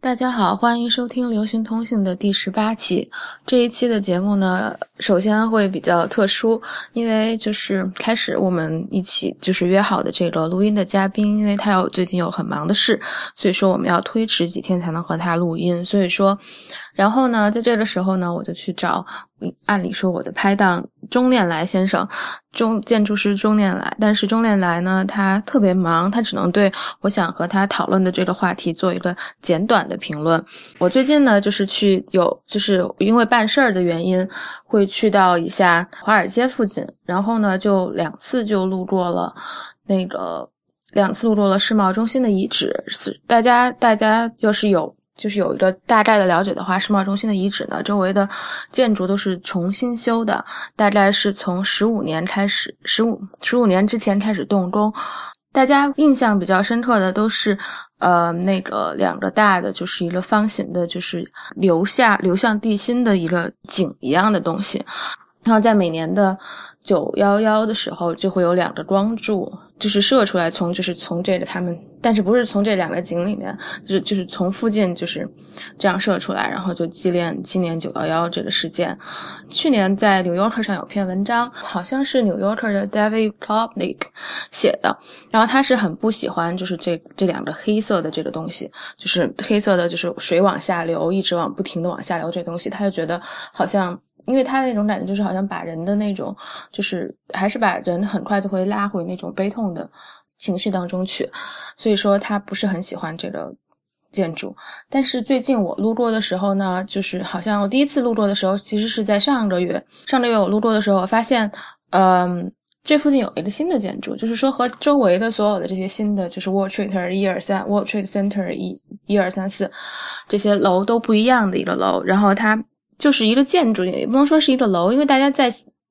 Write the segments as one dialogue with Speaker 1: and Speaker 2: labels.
Speaker 1: 大家好，欢迎收听流行通信的第十八期。这一期的节目呢，首先会比较特殊，因为就是开始我们一起就是约好的这个录音的嘉宾，因为他有最近有很忙的事，所以说我们要推迟几天才能和他录音。所以说，然后呢，在这个时候呢，我就去找。按理说，我的拍档钟念来先生，钟建筑师钟念来，但是钟念来呢，他特别忙，他只能对我想和他讨论的这个话题做一个简短的评论。我最近呢，就是去有，就是因为办事儿的原因，会去到一下华尔街附近，然后呢，就两次就路过了那个，两次路过了世贸中心的遗址。是大家，大家要是有。就是有一个大概的了解的话，世贸中心的遗址呢，周围的建筑都是重新修的，大概是从十五年开始，十五十五年之前开始动工。大家印象比较深刻的都是，呃，那个两个大的，就是一个方形的，就是流下流向地心的一个井一样的东西。然后在每年的九幺幺的时候，就会有两个光柱。就是射出来，从就是从这个他们，但是不是从这两个井里面，就就是从附近就是这样射出来，然后就纪念纪念九幺幺这个事件。去年在《纽约客》上有篇文章，好像是《纽约客》的 David Klopnik 写的，然后他是很不喜欢就是这这两个黑色的这个东西，就是黑色的，就是水往下流，一直往不停的往下流这东西，他就觉得好像。因为他那种感觉就是好像把人的那种，就是还是把人很快就会拉回那种悲痛的情绪当中去，所以说他不是很喜欢这个建筑。但是最近我路过的时候呢，就是好像我第一次路过的时候，其实是在上个月。上个月我路过的时候，我发现，嗯，这附近有一个新的建筑，就是说和周围的所有的这些新的，就是 World Trade 一二三，World Trade Center 一一二三四这些楼都不一样的一个楼，然后它。就是一个建筑，也不能说是一个楼，因为大家在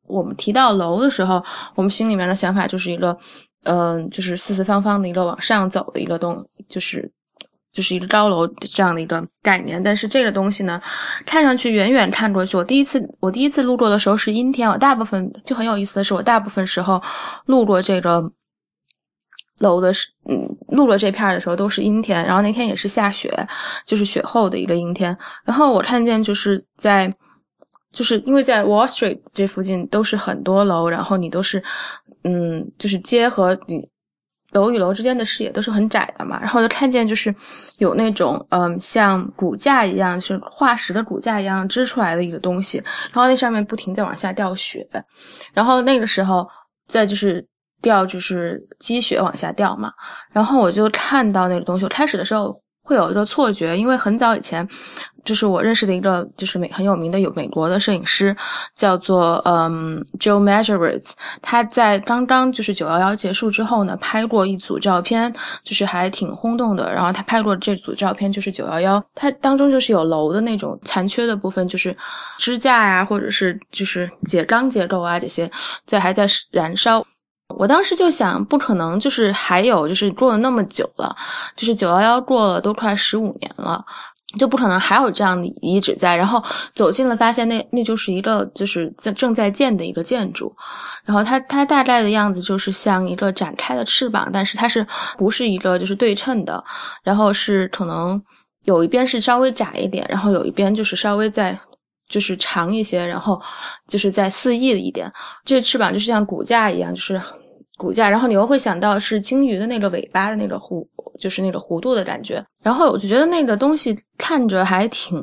Speaker 1: 我们提到楼的时候，我们心里面的想法就是一个，嗯，就是四四方方的一个往上走的一个东，就是就是一个高楼这样的一个概念。但是这个东西呢，看上去远远看过去，我第一次我第一次路过的时候是阴天，我大部分就很有意思的是，我大部分时候路过这个。楼的是，嗯，路过这片的时候都是阴天，然后那天也是下雪，就是雪后的一个阴天。然后我看见就是在，就是因为在 Wall Street 这附近都是很多楼，然后你都是，嗯，就是街和你楼与楼之间的视野都是很窄的嘛。然后就看见就是有那种，嗯，像骨架一样，就是化石的骨架一样支出来的一个东西，然后那上面不停在往下掉雪。然后那个时候，再就是。掉就是积雪往下掉嘛，然后我就看到那个东西。我开始的时候会有一个错觉，因为很早以前，就是我认识的一个就是美很有名的有美国的摄影师，叫做嗯 Joe Masuretz，。他在刚刚就是九幺幺结束之后呢，拍过一组照片，就是还挺轰动的。然后他拍过这组照片，就是九幺幺，它当中就是有楼的那种残缺的部分，就是支架呀，或者是就是结钢结构啊这些在还在燃烧。我当时就想，不可能，就是还有，就是过了那么久了，就是九幺幺过了都快十五年了，就不可能还有这样的遗址在。然后走近了，发现那那就是一个就是在正在建的一个建筑，然后它它大概的样子就是像一个展开的翅膀，但是它是不是一个就是对称的，然后是可能有一边是稍微窄一点，然后有一边就是稍微在。就是长一些，然后就是在肆意的一点，这个翅膀就是像骨架一样，就是骨架，然后你又会想到是鲸鱼的那个尾巴的那个弧，就是那个弧度的感觉。然后我就觉得那个东西看着还挺，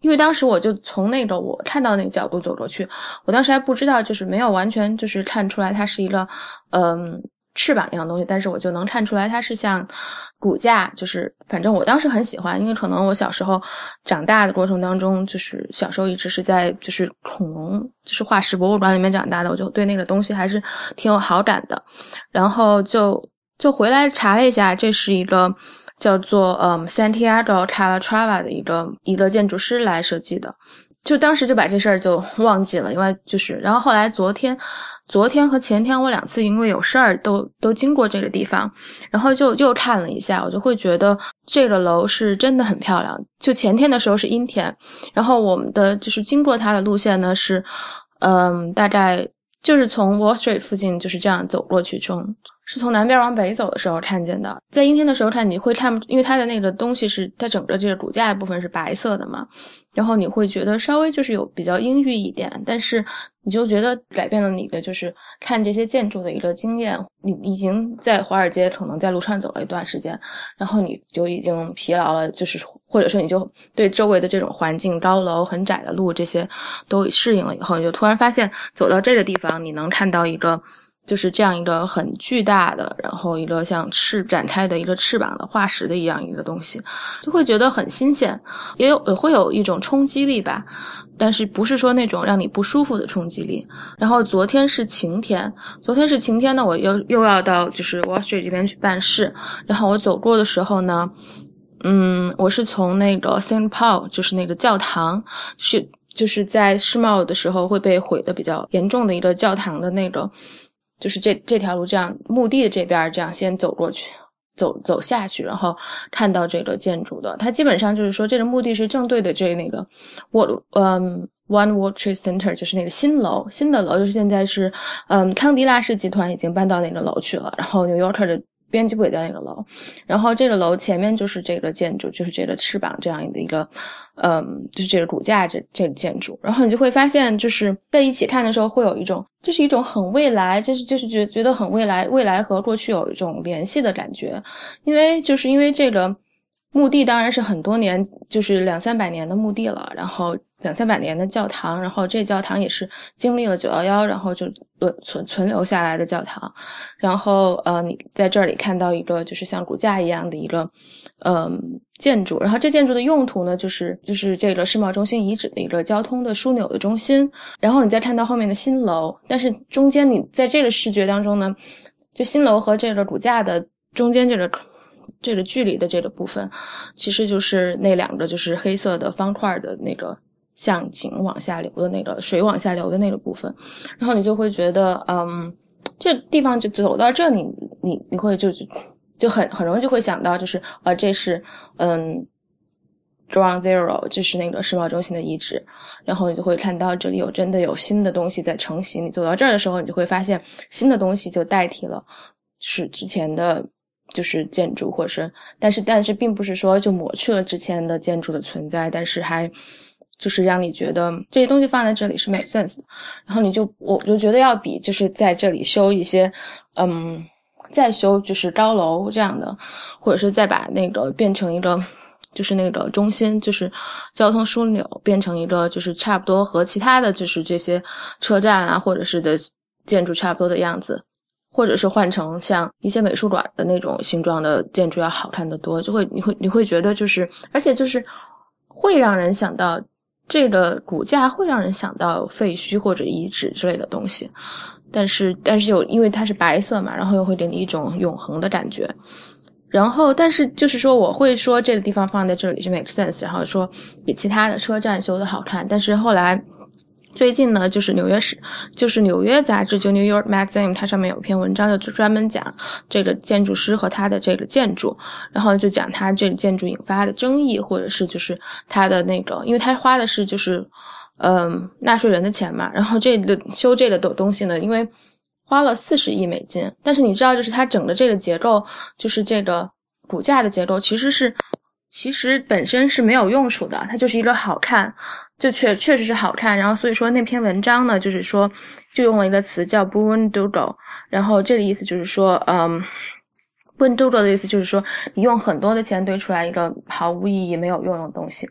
Speaker 1: 因为当时我就从那个我看到那个角度走过去，我当时还不知道，就是没有完全就是看出来它是一个，嗯。翅膀一样东西，但是我就能看出来它是像骨架，就是反正我当时很喜欢，因为可能我小时候长大的过程当中，就是小时候一直是在就是恐龙就是化石博物馆里面长大的，我就对那个东西还是挺有好感的。然后就就回来查了一下，这是一个叫做嗯 Santiago Calatrava 的一个一个建筑师来设计的，就当时就把这事儿就忘记了，因为就是然后后来昨天。昨天和前天我两次因为有事儿都都经过这个地方，然后就又看了一下，我就会觉得这个楼是真的很漂亮。就前天的时候是阴天，然后我们的就是经过它的路线呢是，嗯，大概就是从 Wall Street 附近就是这样走过去，从是从南边往北走的时候看见的。在阴天的时候看，你会看，因为它的那个东西是它整个这个骨架的部分是白色的嘛，然后你会觉得稍微就是有比较阴郁一点，但是你就觉得改变了你的就是看这些建筑的一个经验。你已经在华尔街可能在路上走了一段时间，然后你就已经疲劳了，就是或者说你就对周围的这种环境、高楼、很窄的路这些都适应了以后，你就突然发现走到这个地方，你能看到一个。就是这样一个很巨大的，然后一个像翅展开的一个翅膀的化石的一样一个东西，就会觉得很新鲜，也有也会有一种冲击力吧，但是不是说那种让你不舒服的冲击力。然后昨天是晴天，昨天是晴天呢，我又又要到就是 Wall Street 这边去办事，然后我走过的时候呢，嗯，我是从那个 s i n t Paul，就是那个教堂，是就是在世贸的时候会被毁的比较严重的一个教堂的那个。就是这这条路这样，墓地这边这样先走过去，走走下去，然后看到这个建筑的。它基本上就是说，这个墓地是正对的这那个 what 嗯 One World Trade Center，就是那个新楼，新的楼就是现在是嗯康迪拉氏集团已经搬到那个楼去了，然后 New Yorker 的。编辑部也在那个楼，然后这个楼前面就是这个建筑，就是这个翅膀这样的一个，嗯，就是这个骨架这这个建筑，然后你就会发现，就是在一起看的时候，会有一种，就是一种很未来，就是就是觉觉得很未来，未来和过去有一种联系的感觉，因为就是因为这个墓地当然是很多年，就是两三百年的墓地了，然后。两三百年的教堂，然后这教堂也是经历了九幺幺，然后就存存留下来的教堂。然后呃，你在这里看到一个就是像骨架一样的一个嗯建筑，然后这建筑的用途呢，就是就是这个世贸中心遗址的一个交通的枢纽的中心。然后你再看到后面的新楼，但是中间你在这个视觉当中呢，就新楼和这个骨架的中间这个这个距离的这个部分，其实就是那两个就是黑色的方块的那个。向井往下流的那个水往下流的那个部分，然后你就会觉得，嗯，这地方就走到这，你你你会就就很很容易就会想到，就是啊，这是嗯 drown Zero，这是那个世贸中心的遗址，然后你就会看到这里有真的有新的东西在成型。你走到这儿的时候，你就会发现新的东西就代替了是之前的，就是建筑，或者是，但是但是并不是说就抹去了之前的建筑的存在，但是还。就是让你觉得这些东西放在这里是 make sense 的，然后你就我就觉得要比就是在这里修一些，嗯，再修就是高楼这样的，或者是再把那个变成一个就是那个中心，就是交通枢纽变成一个就是差不多和其他的就是这些车站啊或者是的建筑差不多的样子，或者是换成像一些美术馆的那种形状的建筑要好看的多，就会你会你会觉得就是而且就是会让人想到。这个骨架会让人想到废墟或者遗址之类的东西，但是但是有因为它是白色嘛，然后又会给你一种永恒的感觉。然后但是就是说我会说这个地方放在这里是 make sense，然后说比其他的车站修的好看，但是后来。最近呢，就是纽约市，就是纽约杂志，就 New York Magazine，它上面有篇文章，就专门讲这个建筑师和他的这个建筑，然后就讲他这个建筑引发的争议，或者是就是他的那个，因为他花的是就是，嗯，纳税人的钱嘛，然后这个修这个东东西呢，因为花了四十亿美金，但是你知道，就是它整个这个结构，就是这个骨架的结构，其实是。其实本身是没有用处的，它就是一个好看，就确确实是好看。然后所以说那篇文章呢，就是说就用了一个词叫 b o o n d o g l 然后这个意思就是说，嗯 b o o n d o g l 的意思就是说你用很多的钱堆出来一个毫无意义、没有用的东西。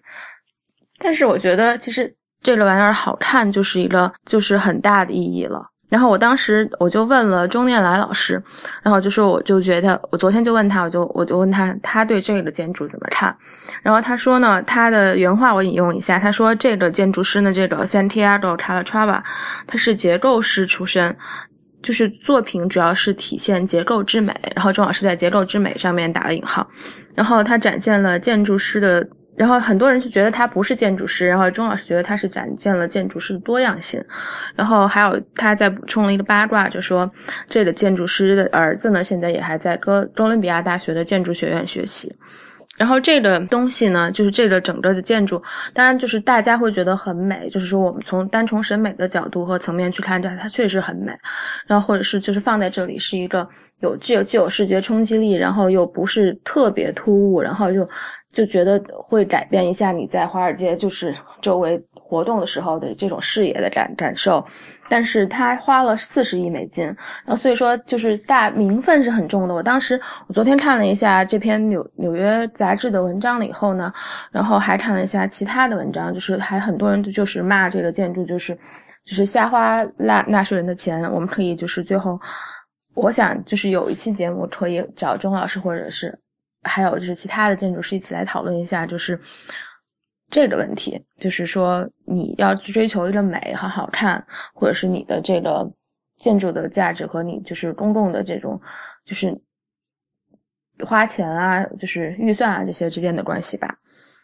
Speaker 1: 但是我觉得其实这个玩意儿好看就是一个就是很大的意义了。然后我当时我就问了钟念来老师，然后就说我就觉得我昨天就问他，我就我就问他他对这个建筑怎么看，然后他说呢，他的原话我引用一下，他说这个建筑师呢，这个 Santiago Calatrava，他是结构师出身，就是作品主要是体现结构之美，然后正好是在结构之美上面打了引号，然后他展现了建筑师的。然后很多人就觉得他不是建筑师，然后钟老师觉得他是展现了建筑师的多样性，然后还有他在补充了一个八卦，就说这个建筑师的儿子呢，现在也还在哥哥伦比亚大学的建筑学院学习，然后这个东西呢，就是这个整个的建筑，当然就是大家会觉得很美，就是说我们从单从审美的角度和层面去看它，它确实很美。然后或者是就是放在这里是一个有具有具有视觉冲击力，然后又不是特别突兀，然后又就觉得会改变一下你在华尔街就是周围。活动的时候的这种视野的感感受，但是他花了四十亿美金，然后所以说就是大名分是很重的。我当时我昨天看了一下这篇纽纽约杂志的文章了以后呢，然后还看了一下其他的文章，就是还很多人就是骂这个建筑就是就是瞎花纳纳税人的钱。我们可以就是最后，我想就是有一期节目可以找钟老师或者是还有就是其他的建筑师一起来讨论一下，就是。这个问题就是说，你要去追求一个美和好看，或者是你的这个建筑的价值和你就是公共的这种就是花钱啊，就是预算啊这些之间的关系吧。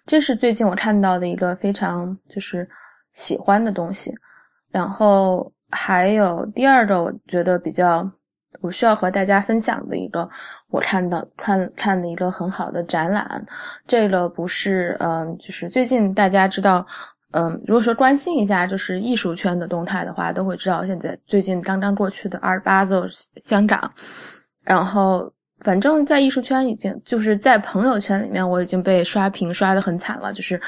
Speaker 1: 这是最近我看到的一个非常就是喜欢的东西。然后还有第二个，我觉得比较。我需要和大家分享的一个我看到看看的一个很好的展览，这个不是嗯，就是最近大家知道，嗯，如果说关心一下就是艺术圈的动态的话，都会知道现在最近刚刚过去的二八周香港，然后反正在艺术圈已经就是在朋友圈里面我已经被刷屏刷的很惨了，就是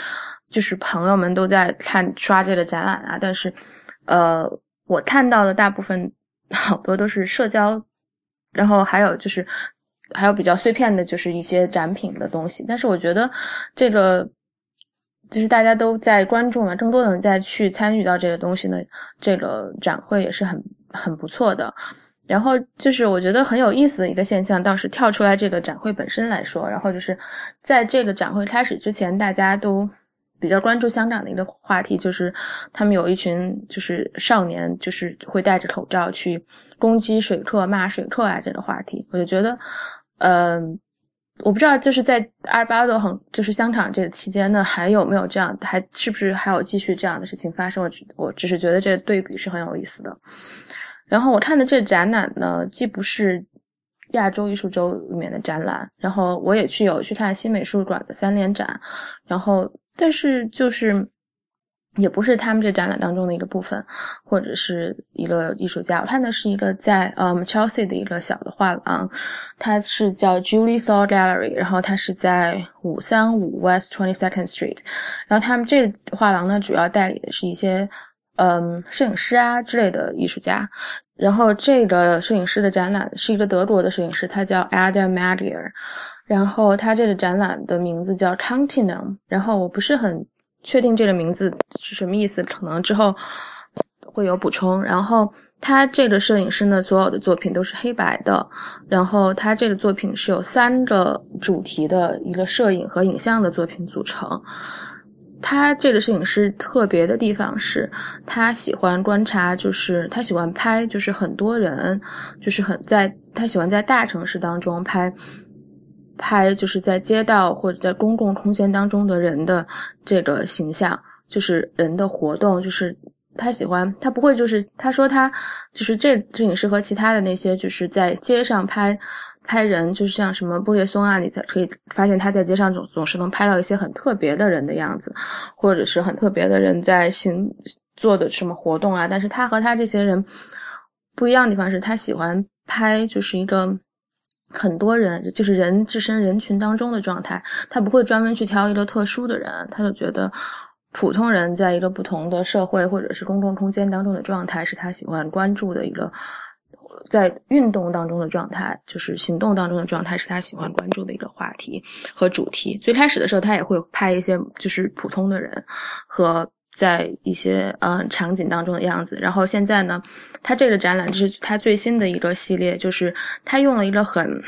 Speaker 1: 就是朋友们都在看刷这个展览啊，但是呃，我看到的大部分。好多都是社交，然后还有就是，还有比较碎片的，就是一些展品的东西。但是我觉得这个就是大家都在关注嘛，更多的人在去参与到这个东西呢，这个展会也是很很不错的。然后就是我觉得很有意思的一个现象，倒是跳出来这个展会本身来说，然后就是在这个展会开始之前，大家都。比较关注香港的一个话题，就是他们有一群就是少年，就是会戴着口罩去攻击水客、骂水客啊这个话题。我就觉得，嗯，我不知道就是在二八的很就是香港这个期间呢，还有没有这样，还是不是还有继续这样的事情发生？我我只是觉得这个对比是很有意思的。然后我看的这展览呢，既不是亚洲艺术周里面的展览，然后我也去有去看新美术馆的三联展，然后。但是就是，也不是他们这展览当中的一个部分，或者是一个艺术家。我看的是一个在嗯 Chelsea 的一个小的画廊，它是叫 Julie Saw Gallery，然后它是在五三五 West Twenty Second Street。然后他们这画廊呢，主要代理的是一些嗯摄影师啊之类的艺术家。然后这个摄影师的展览是一个德国的摄影师，他叫 Adam Magier。然后他这个展览的名字叫 Continuum，然后我不是很确定这个名字是什么意思，可能之后会有补充。然后他这个摄影师呢，所有的作品都是黑白的，然后他这个作品是有三个主题的一个摄影和影像的作品组成。他这个摄影师特别的地方是，他喜欢观察，就是他喜欢拍，就是很多人，就是很在他喜欢在大城市当中拍。拍就是在街道或者在公共空间当中的人的这个形象，就是人的活动，就是他喜欢，他不会就是他说他就是这摄影师和其他的那些就是在街上拍拍人，就是像什么布列松啊，你才可以发现他在街上总总是能拍到一些很特别的人的样子，或者是很特别的人在行做的什么活动啊。但是他和他这些人不一样的地方是他喜欢拍就是一个。很多人就是人置身人群当中的状态，他不会专门去挑一个特殊的人，他就觉得普通人在一个不同的社会或者是公共空间当中的状态是他喜欢关注的一个，在运动当中的状态，就是行动当中的状态是他喜欢关注的一个话题和主题。最开始的时候，他也会拍一些就是普通的人和。在一些嗯场景当中的样子，然后现在呢，他这个展览就是他最新的一个系列，就是他用了一个很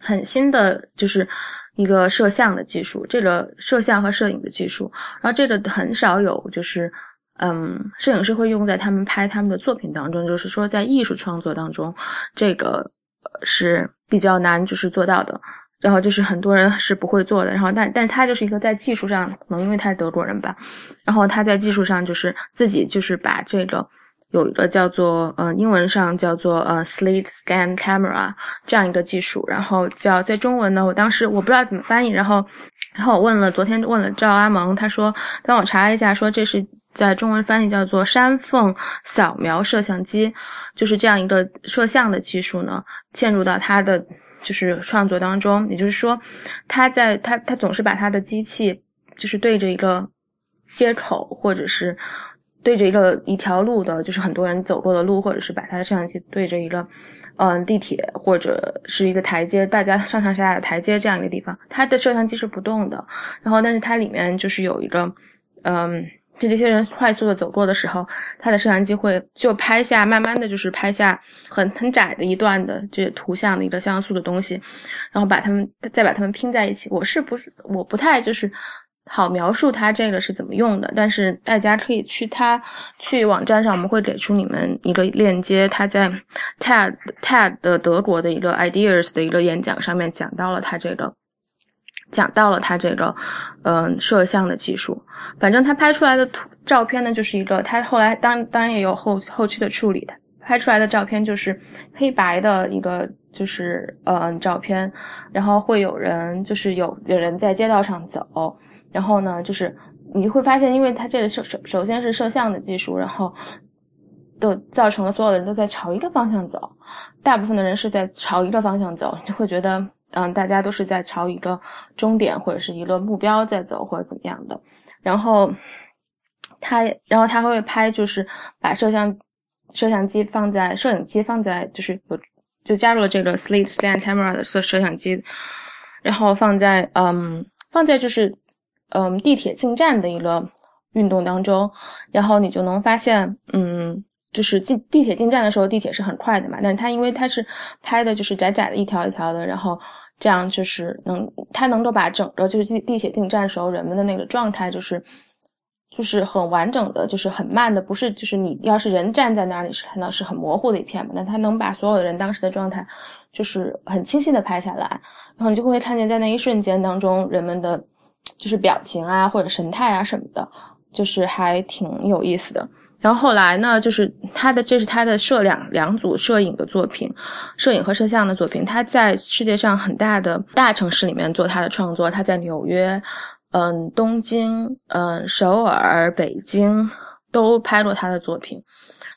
Speaker 1: 很新的，就是一个摄像的技术，这个摄像和摄影的技术，然后这个很少有，就是嗯，摄影师会用在他们拍他们的作品当中，就是说在艺术创作当中，这个是比较难就是做到的。然后就是很多人是不会做的，然后但但是他就是一个在技术上，可能因为他是德国人吧，然后他在技术上就是自己就是把这个有一个叫做呃英文上叫做呃 Slit Scan Camera 这样一个技术，然后叫在中文呢，我当时我不知道怎么翻译，然后然后我问了昨天问了赵阿蒙，他说帮我查了一下，说这是在中文翻译叫做山缝扫描摄像机，就是这样一个摄像的技术呢，嵌入到他的就是创作当中，也就是说他在他他总是把他的机器就是对着一个接口或者是。对着一个一条路的，就是很多人走过的路，或者是把他的摄像机对着一个，嗯，地铁或者是一个台阶，大家上上下下的台阶这样一个地方，它的摄像机是不动的。然后，但是它里面就是有一个，嗯，就这些人快速的走过的时候，它的摄像机会就拍下，慢慢的就是拍下很很窄的一段的这图像的一个像素的东西，然后把它们再把它们拼在一起。我是不是我不太就是。好描述它这个是怎么用的，但是大家可以去它去网站上，我们会给出你们一个链接。他在 TED TED 的德国的一个 Ideas 的一个演讲上面讲到了他这个，讲到了他这个，嗯，摄像的技术。反正他拍出来的图照片呢，就是一个他后来当当然也有后后期的处理的，拍出来的照片就是黑白的一个就是嗯照片，然后会有人就是有有人在街道上走。然后呢，就是你会发现，因为它这个首首首先是摄像的技术，然后都造成了所有的人都在朝一个方向走，大部分的人是在朝一个方向走，就会觉得，嗯，大家都是在朝一个终点或者是一个目标在走或者怎么样的。然后他，然后他会拍，就是把摄像摄像机放在摄影机放在，就是有就加入了这个 sleep Stand Camera 的摄摄像机，然后放在嗯放在就是。嗯，地铁进站的一个运动当中，然后你就能发现，嗯，就是进地铁进站的时候，地铁是很快的嘛。但是它因为它是拍的，就是窄窄的一条一条的，然后这样就是能，它能够把整个就是地铁进站时候人们的那个状态，就是就是很完整的，就是很慢的，不是就是你要是人站在那里是看到是很模糊的一片嘛。那它能把所有的人当时的状态就是很清晰的拍下来，然后你就会看见在那一瞬间当中人们的。就是表情啊，或者神态啊什么的，就是还挺有意思的。然后后来呢，就是他的这是他的摄两两组摄影的作品，摄影和摄像的作品。他在世界上很大的大城市里面做他的创作，他在纽约、嗯东京、嗯首尔、北京都拍过他的作品，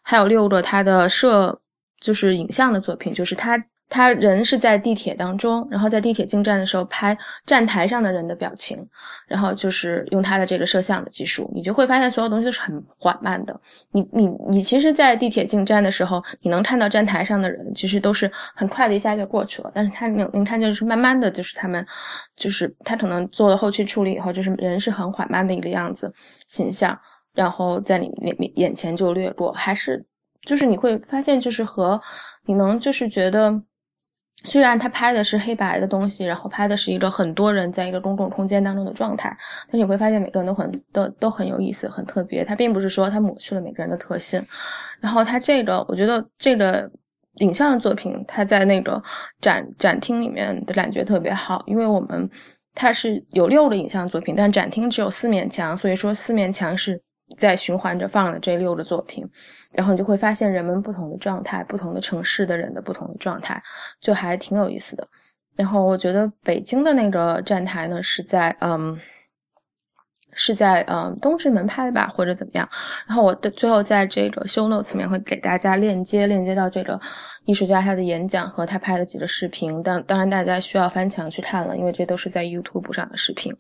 Speaker 1: 还有六个他的摄就是影像的作品，就是他。他人是在地铁当中，然后在地铁进站的时候拍站台上的人的表情，然后就是用他的这个摄像的技术，你就会发现所有东西都是很缓慢的。你你你，其实，在地铁进站的时候，你能看到站台上的人，其实都是很快的一下就过去了。但是他能能看见是慢慢的就是他们，就是他可能做了后期处理以后，就是人是很缓慢的一个样子形象，然后在你面眼前就掠过，还是就是你会发现就是和你能就是觉得。虽然他拍的是黑白的东西，然后拍的是一个很多人在一个公共空间当中的状态，但你会发现每个人都很都都很有意思，很特别。他并不是说他抹去了每个人的特性，然后他这个我觉得这个影像的作品，他在那个展展厅里面的感觉特别好，因为我们它是有六个影像作品，但展厅只有四面墙，所以说四面墙是。在循环着放的这六个作品，然后你就会发现人们不同的状态，不同的城市的人的不同的状态，就还挺有意思的。然后我觉得北京的那个站台呢，是在嗯，是在嗯东直门拍吧，或者怎么样。然后我的最后在这个 show notes 里面会给大家链接，链接到这个艺术家他的演讲和他拍的几个视频。当当然大家需要翻墙去看了，因为这都是在 YouTube 上的视频。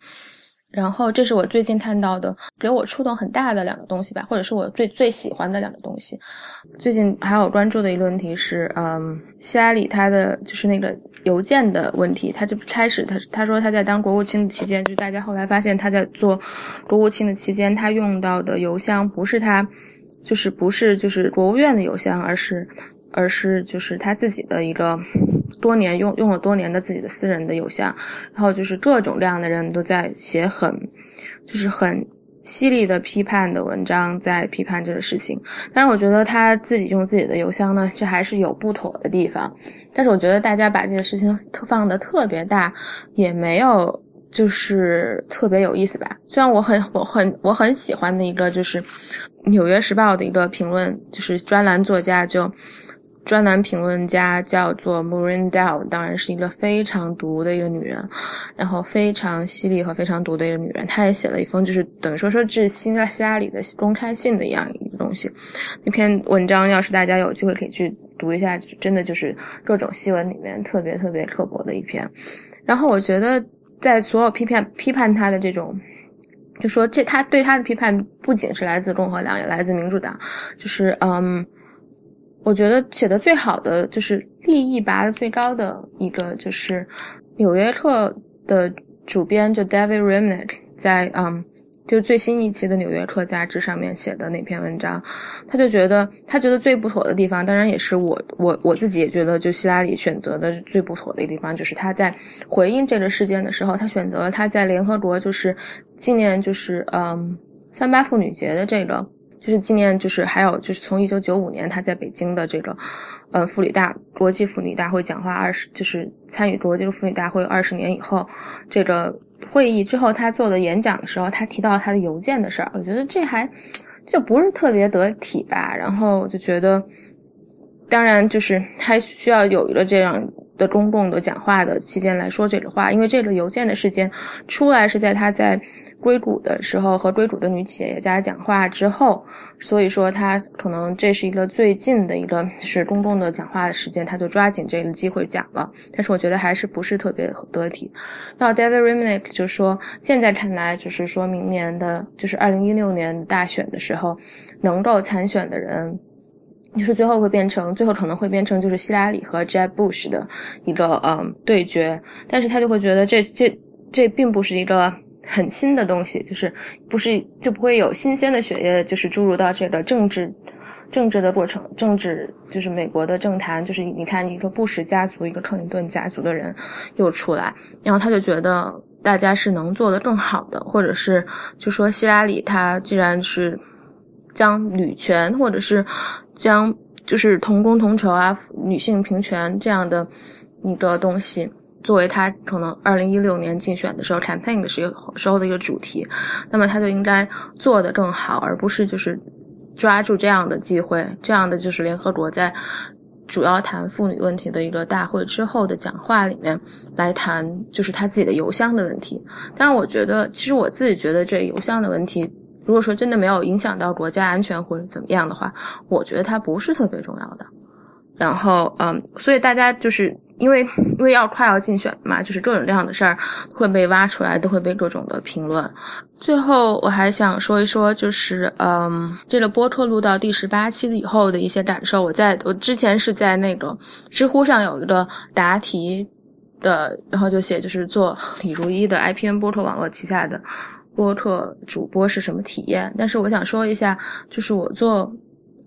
Speaker 1: 然后，这是我最近看到的给我触动很大的两个东西吧，或者是我最最喜欢的两个东西。最近还有关注的一个问题是，嗯，希拉里他的就是那个邮件的问题，他就开始他他说他在当国务卿的期间，就大家后来发现他在做国务卿的期间，他用到的邮箱不是他，就是不是就是国务院的邮箱，而是而是就是他自己的一个。多年用用了多年的自己的私人的邮箱，然后就是各种各样的人都在写很，就是很犀利的批判的文章，在批判这个事情。但是我觉得他自己用自己的邮箱呢，这还是有不妥的地方。但是我觉得大家把这个事情特放的特别大，也没有就是特别有意思吧。虽然我很我很我很喜欢的一个就是《纽约时报》的一个评论，就是专栏作家就。专栏评论家叫做 Maureen Dell，当然是一个非常毒的一个女人，然后非常犀利和非常毒的一个女人。她也写了一封，就是等于说说致希拉希拉里的公开信的一样一个东西。那篇文章，要是大家有机会可以去读一下，真的就是各种新闻里面特别特别刻薄的一篇。然后我觉得，在所有批判批判她的这种，就说这他对他的批判不仅是来自共和党，也来自民主党，就是嗯。我觉得写的最好的就是利益拔的最高的一个，就是《纽约客》的主编就 David Remnick 在嗯，就最新一期的《纽约客》杂志上面写的那篇文章，他就觉得他觉得最不妥的地方，当然也是我我我自己也觉得，就希拉里选择的最不妥的一个地方，就是他在回应这个事件的时候，他选择了他在联合国就是纪念就是嗯三八妇女节的这个。就是纪念，就是还有就是从一九九五年他在北京的这个，呃，妇女大国际妇女大会讲话二十，就是参与国际妇女大会二十年以后，这个会议之后他做的演讲的时候，他提到他的邮件的事儿，我觉得这还就不是特别得体吧。然后我就觉得，当然就是还需要有一个这样的公共的讲话的期间来说这个话，因为这个邮件的事件出来是在他在。硅谷的时候和硅谷的女企业家讲话之后，所以说他可能这是一个最近的一个是公共的讲话的时间，他就抓紧这个机会讲了。但是我觉得还是不是特别得体。那 David Remnick 就说，现在看来就是说明年的，就是二零一六年大选的时候，能够参选的人，就是最后会变成，最后可能会变成就是希拉里和 Jeb Bush 的一个嗯对决。但是他就会觉得这这这并不是一个。很新的东西，就是不是就不会有新鲜的血液，就是注入到这个政治政治的过程，政治就是美国的政坛，就是你看一个布什家族，一个克林顿家族的人又出来，然后他就觉得大家是能做得更好的，或者是就说希拉里他既然是将女权或者是将就是同工同酬啊，女性平权这样的一个东西。作为他可能二零一六年竞选的时候 campaign 的时候时候的一个主题，那么他就应该做得更好，而不是就是抓住这样的机会，这样的就是联合国在主要谈妇女问题的一个大会之后的讲话里面来谈，就是他自己的邮箱的问题。但是我觉得，其实我自己觉得这邮箱的问题，如果说真的没有影响到国家安全或者怎么样的话，我觉得它不是特别重要的。然后，嗯，所以大家就是。因为因为要快要竞选嘛，就是各种各样的事儿会被挖出来，都会被各种的评论。最后我还想说一说，就是嗯，这个播客录到第十八期以后的一些感受。我在我之前是在那个知乎上有一个答题的，然后就写就是做李如一的 IPN 播客网络旗下的播客主播是什么体验。但是我想说一下，就是我做。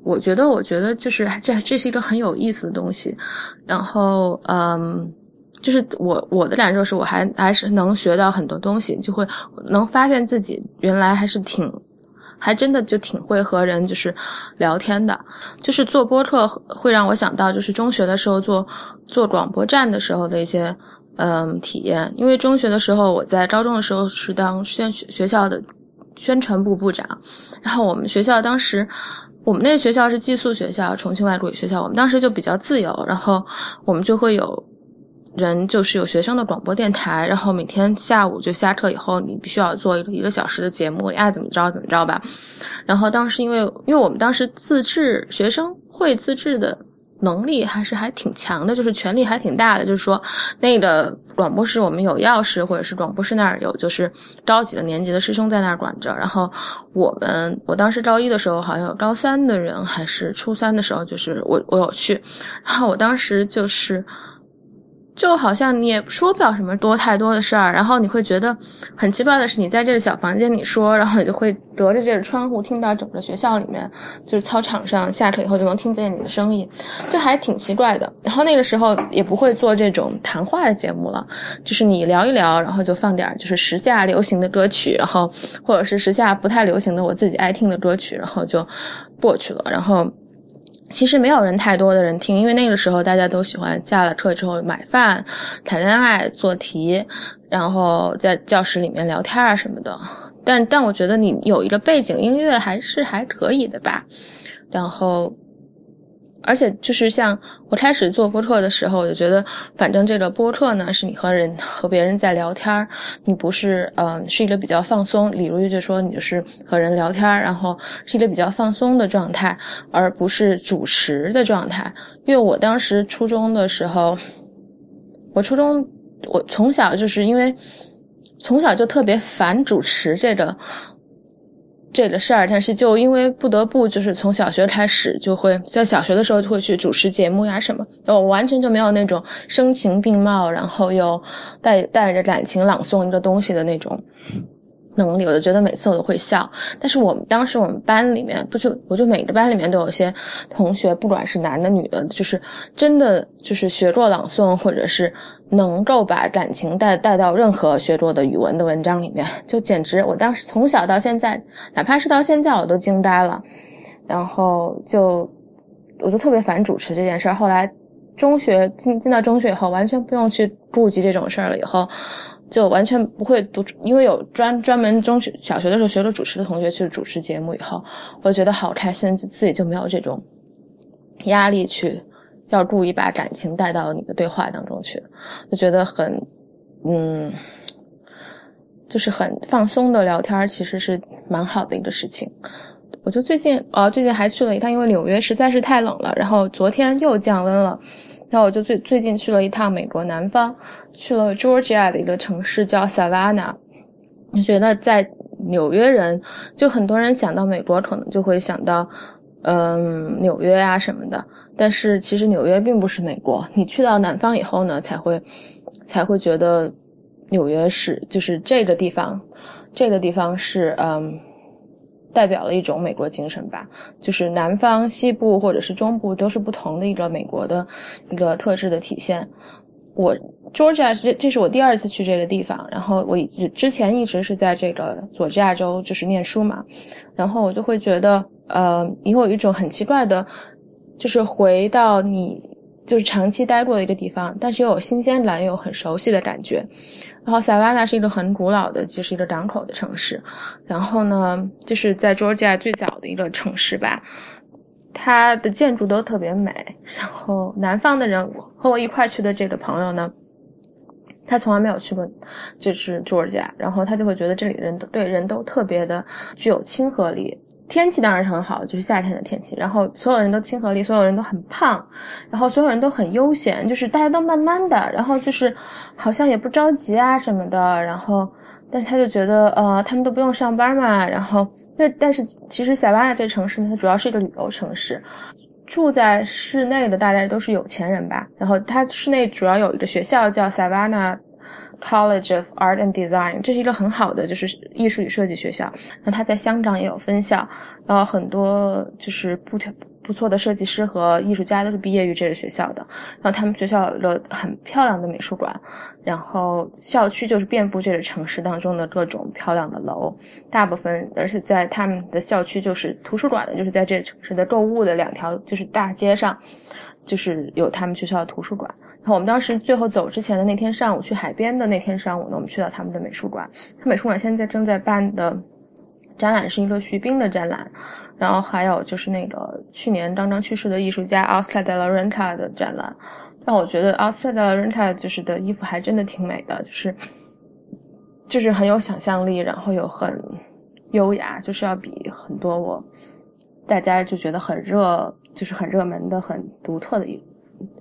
Speaker 1: 我觉得，我觉得就是这这是一个很有意思的东西，然后，嗯，就是我我的感受是我还还是能学到很多东西，就会能发现自己原来还是挺，还真的就挺会和人就是聊天的，就是做播客会让我想到就是中学的时候做做广播站的时候的一些嗯体验，因为中学的时候我在高中的时候是当宣学校的宣传部部长，然后我们学校当时。我们那个学校是寄宿学校，重庆外国语学校。我们当时就比较自由，然后我们就会有人，就是有学生的广播电台，然后每天下午就下课以后，你必须要做一个一个小时的节目，你爱怎么着怎么着吧。然后当时因为，因为我们当时自制学生会自制的。能力还是还挺强的，就是权力还挺大的。就是说，那个广播室我们有钥匙，或者是广播室那儿有，就是高几个年级的师兄在那儿管着。然后我们，我当时高一的时候，好像有高三的人，还是初三的时候，就是我我有去。然后我当时就是。就好像你也说不了什么多太多的事儿，然后你会觉得很奇怪的是，你在这个小房间里说，然后你就会隔着这个窗户听到整个学校里面，就是操场上下课以后就能听见你的声音，就还挺奇怪的。然后那个时候也不会做这种谈话的节目了，就是你聊一聊，然后就放点就是时下流行的歌曲，然后或者是时下不太流行的我自己爱听的歌曲，然后就过去了。然后。其实没有人太多的人听，因为那个时候大家都喜欢下了课之后买饭、谈恋爱、做题，然后在教室里面聊天啊什么的。但但我觉得你有一个背景音乐还是还可以的吧。然后。而且就是像我开始做播客的时候，我就觉得，反正这个播客呢，是你和人和别人在聊天你不是嗯，是一个比较放松。李如玉就说，你就是和人聊天然后是一个比较放松的状态，而不是主持的状态。因为我当时初中的时候，我初中我从小就是因为从小就特别烦主持这个。这个事儿，但是就因为不得不，就是从小学开始就会在小学的时候就会去主持节目呀什么，我完全就没有那种声情并茂，然后又带带着感情朗诵一个东西的那种。能力，我就觉得每次我都会笑。但是我们当时我们班里面，不就我就每个班里面都有些同学，不管是男的女的，就是真的就是学过朗诵，或者是能够把感情带带到任何学过的语文的文章里面，就简直我当时从小到现在，哪怕是到现在我都惊呆了。然后就我就特别烦主持这件事儿。后来中学进进到中学以后，完全不用去顾及这种事儿了。以后。就完全不会读，因为有专专门中学、小学的时候学了主持的同学去主持节目以后，我就觉得好开心，自己就没有这种压力去要故意把感情带到你的对话当中去，就觉得很嗯，就是很放松的聊天，其实是蛮好的一个事情。我就最近哦，最近还去了一趟，因为纽约实在是太冷了，然后昨天又降温了。然后我就最最近去了一趟美国南方，去了 Georgia 的一个城市叫 Savannah。你觉得在纽约人，就很多人想到美国，可能就会想到，嗯，纽约啊什么的。但是其实纽约并不是美国。你去到南方以后呢，才会才会觉得纽约是就是这个地方，这个地方是嗯。代表了一种美国精神吧，就是南方、西部或者是中部都是不同的一个美国的一个特质的体现。我 Georgia 这这是我第二次去这个地方，然后我之前一直是在这个佐治亚州就是念书嘛，然后我就会觉得，呃，你有一种很奇怪的，就是回到你就是长期待过的一个地方，但是又有新鲜感又有很熟悉的感觉。然后萨瓦纳是一个很古老的，就是一个港口的城市。然后呢，就是在 Georgia 最早的一个城市吧，它的建筑都特别美。然后南方的人和我一块去的这个朋友呢，他从来没有去过，就是 Georgia，然后他就会觉得这里人都对人都特别的具有亲和力。天气当然是很好，就是夏天的天气。然后所有人都亲和力，所有人都很胖，然后所有人都很悠闲，就是大家都慢慢的，然后就是好像也不着急啊什么的。然后，但是他就觉得，呃，他们都不用上班嘛。然后，那但是其实塞瓦纳这城市呢，它主要是一个旅游城市，住在市内的大概都是有钱人吧。然后它市内主要有一个学校叫塞瓦纳。College of Art and Design，这是一个很好的就是艺术与设计学校。然后它在香港也有分校，然后很多就是不不错的设计师和艺术家都是毕业于这个学校的。然后他们学校有个很漂亮的美术馆，然后校区就是遍布这个城市当中的各种漂亮的楼。大部分而且在他们的校区就是图书馆的，就是在这城市的购物的两条就是大街上。就是有他们学校的图书馆，然后我们当时最后走之前的那天上午去海边的那天上午呢，我们去到他们的美术馆。他美术馆现在正在办的展览是一个徐冰的展览，然后还有就是那个去年刚刚去世的艺术家 Oscar de la Renta 的展览。让我觉得 Oscar de la Renta 就是的衣服还真的挺美的，就是就是很有想象力，然后又很优雅，就是要比很多我大家就觉得很热。就是很热门的、很独特的一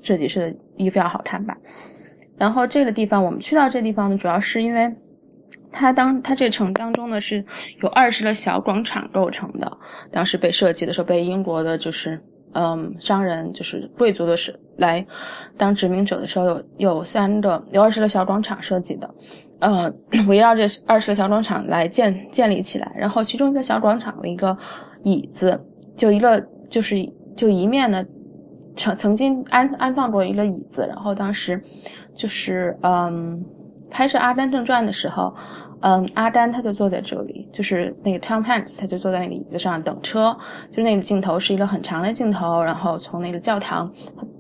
Speaker 1: 设计师的衣服要好看吧。然后这个地方，我们去到这地方呢，主要是因为它当它这城当中呢是有二十个小广场构成的。当时被设计的时候，被英国的就是嗯商人，就是贵族的是来当殖民者的时候，有有三个有二十个小广场设计的，呃，围绕这二十个小广场来建建立起来。然后其中一个小广场的一个椅子，就一个就是。就一面呢，曾曾经安安放过一个椅子，然后当时就是嗯，拍摄《阿甘正传》的时候，嗯，阿丹他就坐在这里，就是那个 Tom Hanks 他就坐在那个椅子上等车，就是那个镜头是一个很长的镜头，然后从那个教堂。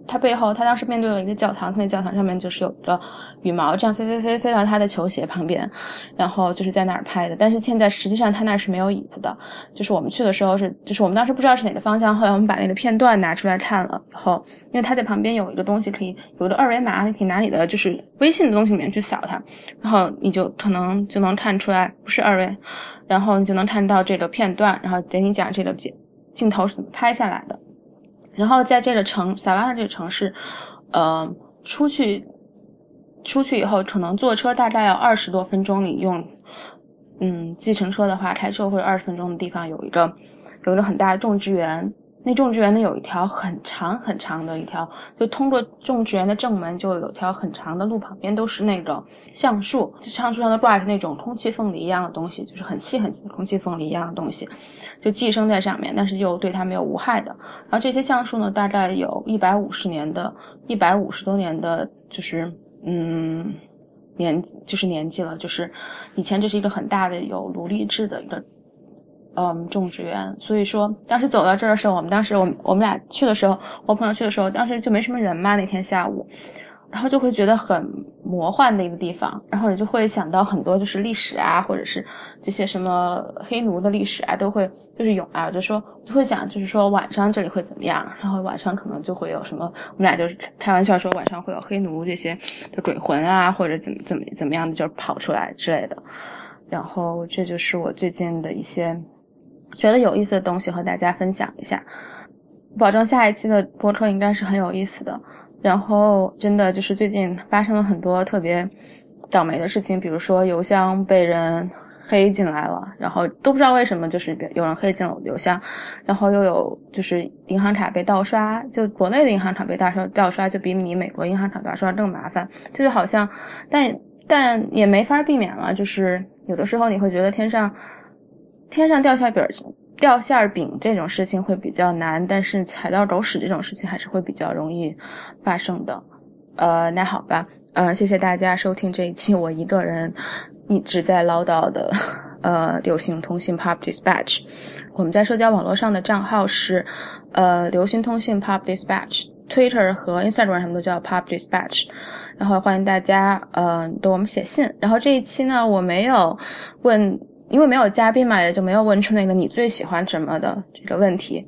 Speaker 1: 他背后，他当时面对了一个教堂，他那教堂上面就是有着羽毛这样飞飞飞飞到他的球鞋旁边，然后就是在那儿拍的。但是现在实际上他那是没有椅子的，就是我们去的时候是，就是我们当时不知道是哪个方向，后来我们把那个片段拿出来看了以后，因为他在旁边有一个东西可以，有个二维码，你可以拿你的就是微信的东西里面去扫它，然后你就可能就能看出来不是二维，然后你就能看到这个片段，然后给你讲这个镜镜头是怎么拍下来的。然后在这个城萨瓦纳这个城市，呃，出去出去以后，可能坐车大概要二十多分钟。你用嗯计程车的话，开车或者二十分钟的地方有一个有一个很大的种植园。那种植园呢，有一条很长很长的一条，就通过种植园的正门，就有条很长的路，旁边都是那个橡树，就橡树上都挂着那种空气凤梨一样的东西，就是很细很细的空气凤梨一样的东西，就寄生在上面，但是又对它没有无害的。然后这些橡树呢，大概有一百五十年的，一百五十多年的，就是嗯年就是年纪了，就是以前这是一个很大的有奴隶制的一个。嗯，种植园。所以说，当时走到这儿的时候，我们当时，我我们俩去的时候，我朋友去的时候，当时就没什么人嘛。那天下午，然后就会觉得很魔幻的一个地方，然后你就会想到很多就是历史啊，或者是这些什么黑奴的历史啊，都会就是有啊，就说就会想，就是说晚上这里会怎么样？然后晚上可能就会有什么，我们俩就是开玩笑说晚上会有黑奴这些的鬼魂啊，或者怎么怎么怎么样的，就是跑出来之类的。然后这就是我最近的一些。觉得有意思的东西和大家分享一下，保证下一期的播客应该是很有意思的。然后真的就是最近发生了很多特别倒霉的事情，比如说邮箱被人黑进来了，然后都不知道为什么，就是有人黑进了我的邮箱，然后又有就是银行卡被盗刷，就国内的银行卡被盗刷，盗刷就比你美国银行卡盗刷更麻烦，就是好像，但但也没法避免了，就是有的时候你会觉得天上。天上掉馅饼，掉馅饼这种事情会比较难，但是踩到狗屎这种事情还是会比较容易发生的。呃，那好吧，嗯，谢谢大家收听这一期我一个人一直在唠叨的呃流行通信 Pop Dispatch。我们在社交网络上的账号是呃流行通信 Pop Dispatch，Twitter 和 Instagram 什么都叫 Pop Dispatch。然后欢迎大家呃给我们写信。然后这一期呢，我没有问。因为没有嘉宾嘛，也就没有问出那个你最喜欢什么的这个问题。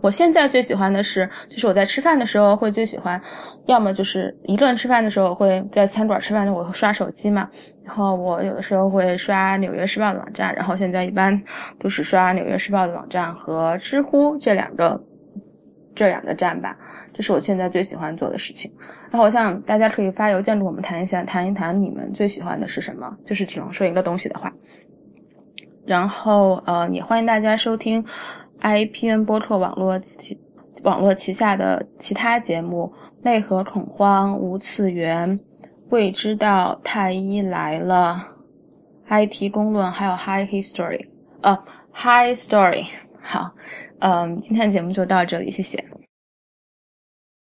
Speaker 1: 我现在最喜欢的是，就是我在吃饭的时候会最喜欢，要么就是一个人吃饭的时候会在餐馆吃饭的，我会刷手机嘛。然后我有的时候会刷《纽约时报》的网站，然后现在一般都是刷《纽约时报》的网站和知乎这两个这两个站吧。这是我现在最喜欢做的事情。然后我想大家可以发邮件给我们谈一下，谈一谈你们最喜欢的是什么。就是只能说一个东西的话。然后，呃，也欢迎大家收听 IPN 播客网络旗网络旗下的其他节目，《内核恐慌》《无次元》《未知道》《太医来了》《IT 公论》，还有《High History》呃，《High Story》。好，嗯，今天的节目就到这里，谢谢。